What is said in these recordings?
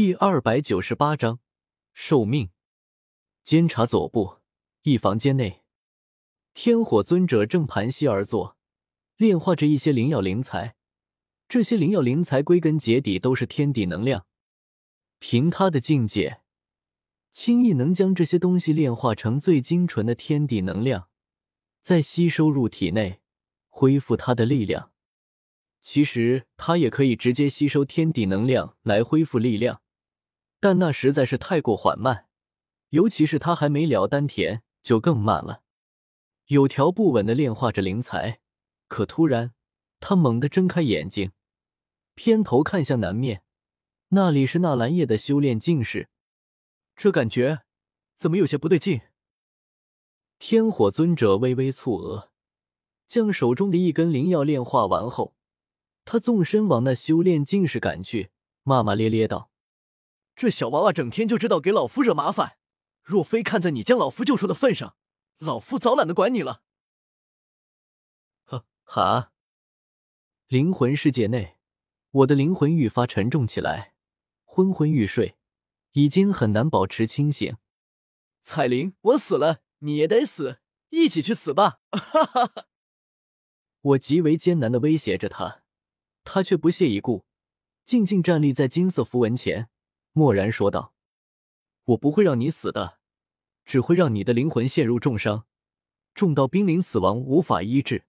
第二百九十八章受命。监察左部一房间内，天火尊者正盘膝而坐，炼化着一些灵药灵材。这些灵药灵材归根结底都是天地能量，凭他的境界，轻易能将这些东西炼化成最精纯的天地能量，再吸收入体内，恢复他的力量。其实他也可以直接吸收天地能量来恢复力量。但那实在是太过缓慢，尤其是他还没了丹田，就更慢了。有条不紊的炼化着灵材，可突然，他猛地睁开眼睛，偏头看向南面，那里是纳兰叶的修炼境室。这感觉怎么有些不对劲？天火尊者微微蹙额，将手中的一根灵药炼化完后，他纵身往那修炼境室赶去，骂骂咧咧道。这小娃娃整天就知道给老夫惹麻烦，若非看在你将老夫救出的份上，老夫早懒得管你了。哈，哈！灵魂世界内，我的灵魂愈发沉重起来，昏昏欲睡，已经很难保持清醒。彩铃，我死了，你也得死，一起去死吧！哈哈哈！我极为艰难的威胁着他，他却不屑一顾，静静站立在金色符文前。默然说道：“我不会让你死的，只会让你的灵魂陷入重伤，重到濒临死亡无法医治，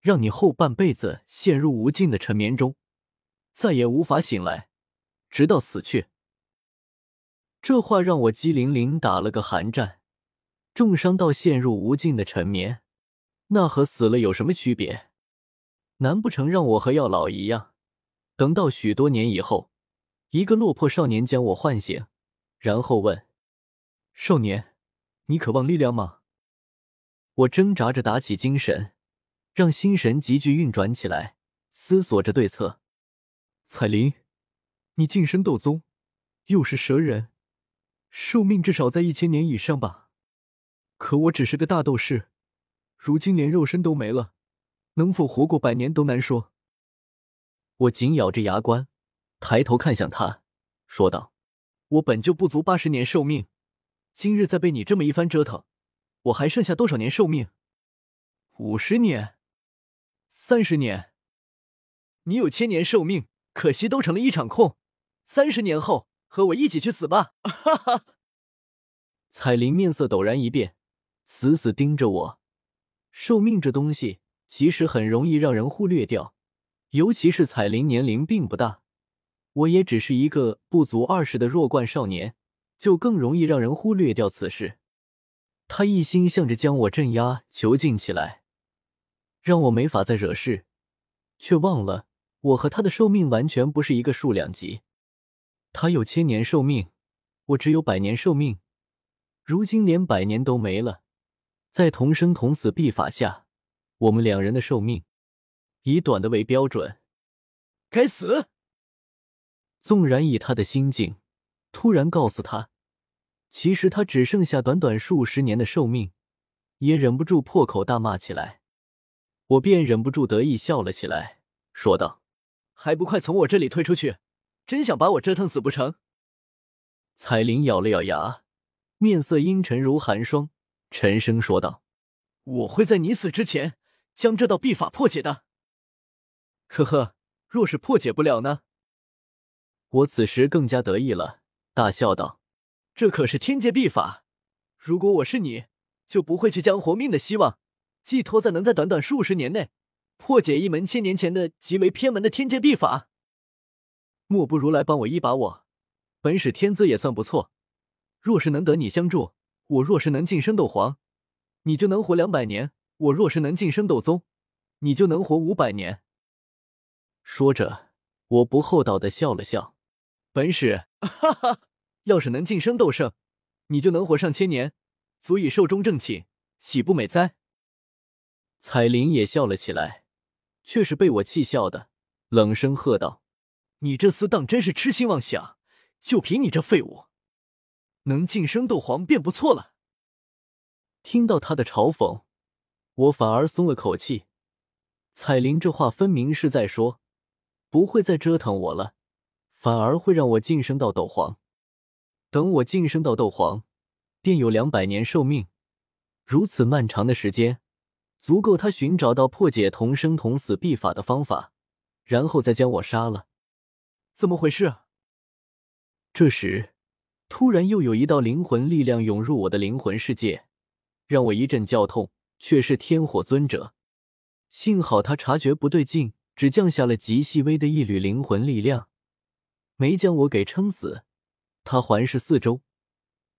让你后半辈子陷入无尽的沉眠中，再也无法醒来，直到死去。”这话让我机灵灵打了个寒战。重伤到陷入无尽的沉眠，那和死了有什么区别？难不成让我和药老一样，等到许多年以后？一个落魄少年将我唤醒，然后问：“少年，你渴望力量吗？”我挣扎着打起精神，让心神急剧运转起来，思索着对策。彩铃，你晋升斗宗，又是蛇人，寿命至少在一千年以上吧？可我只是个大斗士，如今连肉身都没了，能否活过百年都难说。我紧咬着牙关。抬头看向他，说道：“我本就不足八十年寿命，今日再被你这么一番折腾，我还剩下多少年寿命？五十年？三十年？你有千年寿命，可惜都成了一场空。三十年后，和我一起去死吧！”哈哈。彩铃面色陡然一变，死死盯着我。寿命这东西其实很容易让人忽略掉，尤其是彩铃年龄并不大。我也只是一个不足二十的弱冠少年，就更容易让人忽略掉此事。他一心向着将我镇压囚禁起来，让我没法再惹事，却忘了我和他的寿命完全不是一个数量级。他有千年寿命，我只有百年寿命。如今连百年都没了，在同生同死必法下，我们两人的寿命以短的为标准。该死！纵然以他的心境，突然告诉他，其实他只剩下短短数十年的寿命，也忍不住破口大骂起来。我便忍不住得意笑了起来，说道：“还不快从我这里退出去！真想把我折腾死不成？”彩铃咬了咬牙，面色阴沉如寒霜，沉声说道：“我会在你死之前将这道秘法破解的。”呵呵，若是破解不了呢？我此时更加得意了，大笑道：“这可是天界秘法，如果我是你，就不会去将活命的希望寄托在能在短短数十年内破解一门千年前的极为偏门的天界秘法。莫不如来帮我一把，我本使天资也算不错，若是能得你相助，我若是能晋升斗皇，你就能活两百年；我若是能晋升斗宗，你就能活五百年。”说着，我不厚道的笑了笑。本使，哈哈！要是能晋升斗圣，你就能活上千年，足以寿终正寝，岂不美哉？彩铃也笑了起来，却是被我气笑的，冷声喝道：“你这厮当真是痴心妄想！就凭你这废物，能晋升斗皇便不错了。”听到他的嘲讽，我反而松了口气。彩铃这话分明是在说，不会再折腾我了。反而会让我晋升到斗皇。等我晋升到斗皇，便有两百年寿命。如此漫长的时间，足够他寻找到破解同生同死秘法的方法，然后再将我杀了。怎么回事？这时，突然又有一道灵魂力量涌入我的灵魂世界，让我一阵叫痛。却是天火尊者。幸好他察觉不对劲，只降下了极细微的一缕灵魂力量，没将我给撑死。他环视四周，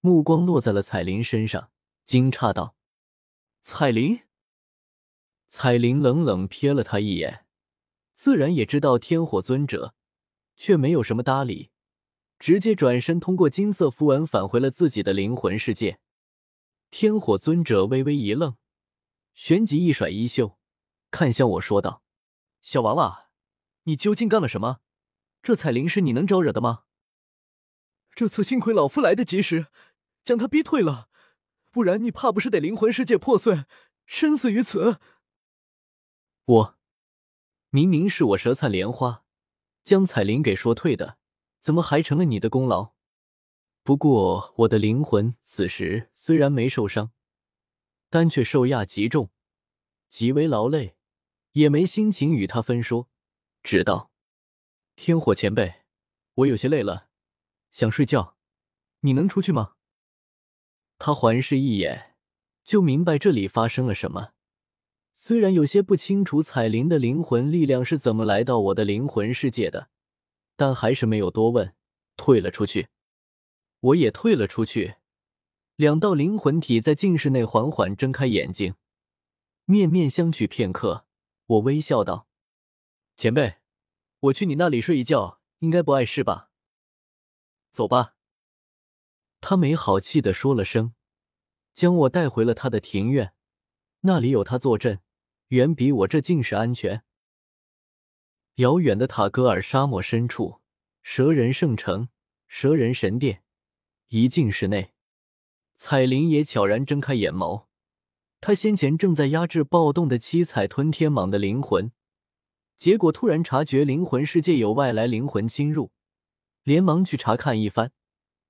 目光落在了彩铃身上，惊诧道：“彩铃。”彩铃冷冷瞥了他一眼，自然也知道天火尊者，却没有什么搭理，直接转身通过金色符文返回了自己的灵魂世界。天火尊者微微一愣，旋即一甩衣袖，看向我说道：“小娃娃，你究竟干了什么？这彩铃是你能招惹的吗？”这次幸亏老夫来得及时，将他逼退了，不然你怕不是得灵魂世界破碎，身死于此。我明明是我舌灿莲花将彩铃给说退的，怎么还成了你的功劳？不过我的灵魂此时虽然没受伤，但却受压极重，极为劳累，也没心情与他分说，只道：“天火前辈，我有些累了。”想睡觉，你能出去吗？他环视一眼，就明白这里发生了什么。虽然有些不清楚彩铃的灵魂力量是怎么来到我的灵魂世界的，但还是没有多问，退了出去。我也退了出去。两道灵魂体在静室内缓缓睁开眼睛，面面相觑片刻。我微笑道：“前辈，我去你那里睡一觉，应该不碍事吧？”走吧，他没好气的说了声，将我带回了他的庭院，那里有他坐镇，远比我这竟是安全。遥远的塔戈尔沙漠深处，蛇人圣城，蛇人神殿，一进室内，彩铃也悄然睁开眼眸。他先前正在压制暴动的七彩吞天蟒的灵魂，结果突然察觉灵魂世界有外来灵魂侵入。连忙去查看一番，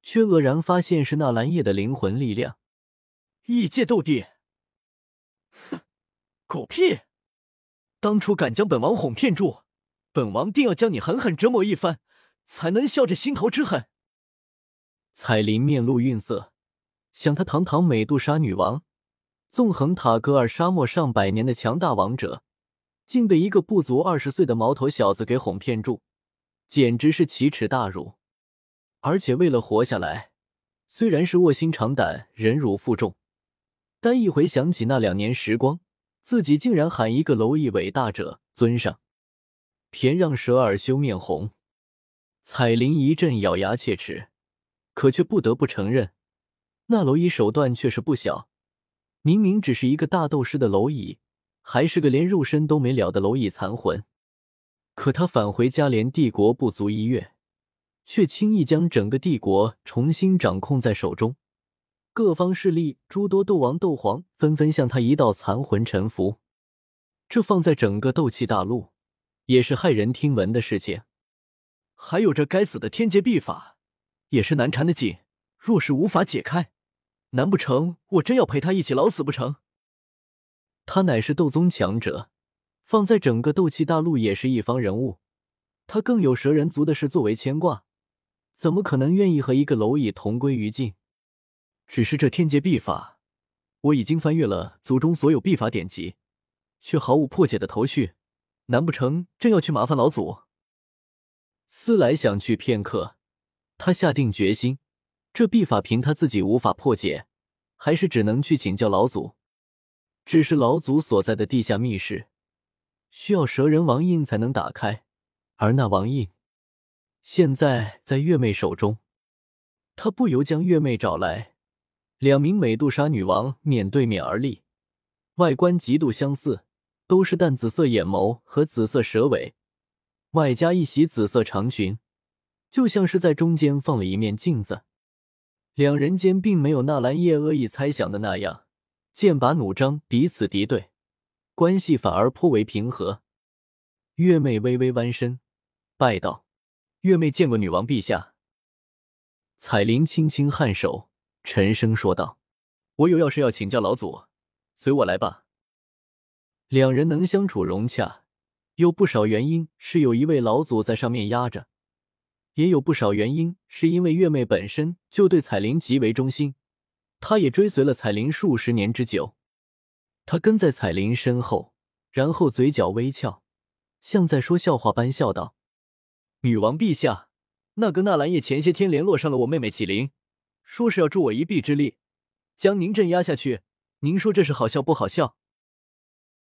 却愕然发现是纳兰叶的灵魂力量。异界斗帝，哼，狗屁！当初敢将本王哄骗住，本王定要将你狠狠折磨一番，才能消这心头之恨。彩铃面露愠色，想他堂堂美杜莎女王，纵横塔戈尔沙漠上百年的强大王者，竟被一个不足二十岁的毛头小子给哄骗住。简直是奇耻大辱！而且为了活下来，虽然是卧薪尝胆、忍辱负重，但一回想起那两年时光，自己竟然喊一个蝼蚁伟大者尊上，偏让蛇儿羞面红。彩铃一阵咬牙切齿，可却不得不承认，那蝼蚁手段确实不小。明明只是一个大斗师的蝼蚁，还是个连肉身都没了的蝼蚁残魂。可他返回加连帝国不足一月，却轻易将整个帝国重新掌控在手中，各方势力诸多斗王、斗皇纷纷向他一道残魂臣服。这放在整个斗气大陆，也是骇人听闻的事情。还有这该死的天劫秘法，也是难缠的紧。若是无法解开，难不成我真要陪他一起老死不成？他乃是斗宗强者。放在整个斗气大陆也是一方人物，他更有蛇人族的事作为牵挂，怎么可能愿意和一个蝼蚁同归于尽？只是这天劫秘法，我已经翻阅了族中所有秘法典籍，却毫无破解的头绪，难不成真要去麻烦老祖？思来想去片刻，他下定决心，这秘法凭他自己无法破解，还是只能去请教老祖。只是老祖所在的地下密室。需要蛇人王印才能打开，而那王印现在在月妹手中。他不由将月妹找来，两名美杜莎女王面对面而立，外观极度相似，都是淡紫色眼眸和紫色蛇尾，外加一袭紫色长裙，就像是在中间放了一面镜子。两人间并没有纳兰叶恶意猜想的那样剑拔弩张，彼此敌对。关系反而颇为平和。月妹微微弯身，拜道：“月妹见过女王陛下。彩铃轻轻颔首，沉声说道：“我有要事要请教老祖，随我来吧。”两人能相处融洽，有不少原因是有一位老祖在上面压着，也有不少原因是因为月妹本身就对彩铃极为忠心，他也追随了彩铃数十年之久。他跟在彩铃身后，然后嘴角微翘，像在说笑话般笑道：“女王陛下，那个纳兰叶前些天联络上了我妹妹启灵，说是要助我一臂之力，将您镇压下去。您说这是好笑不好笑？”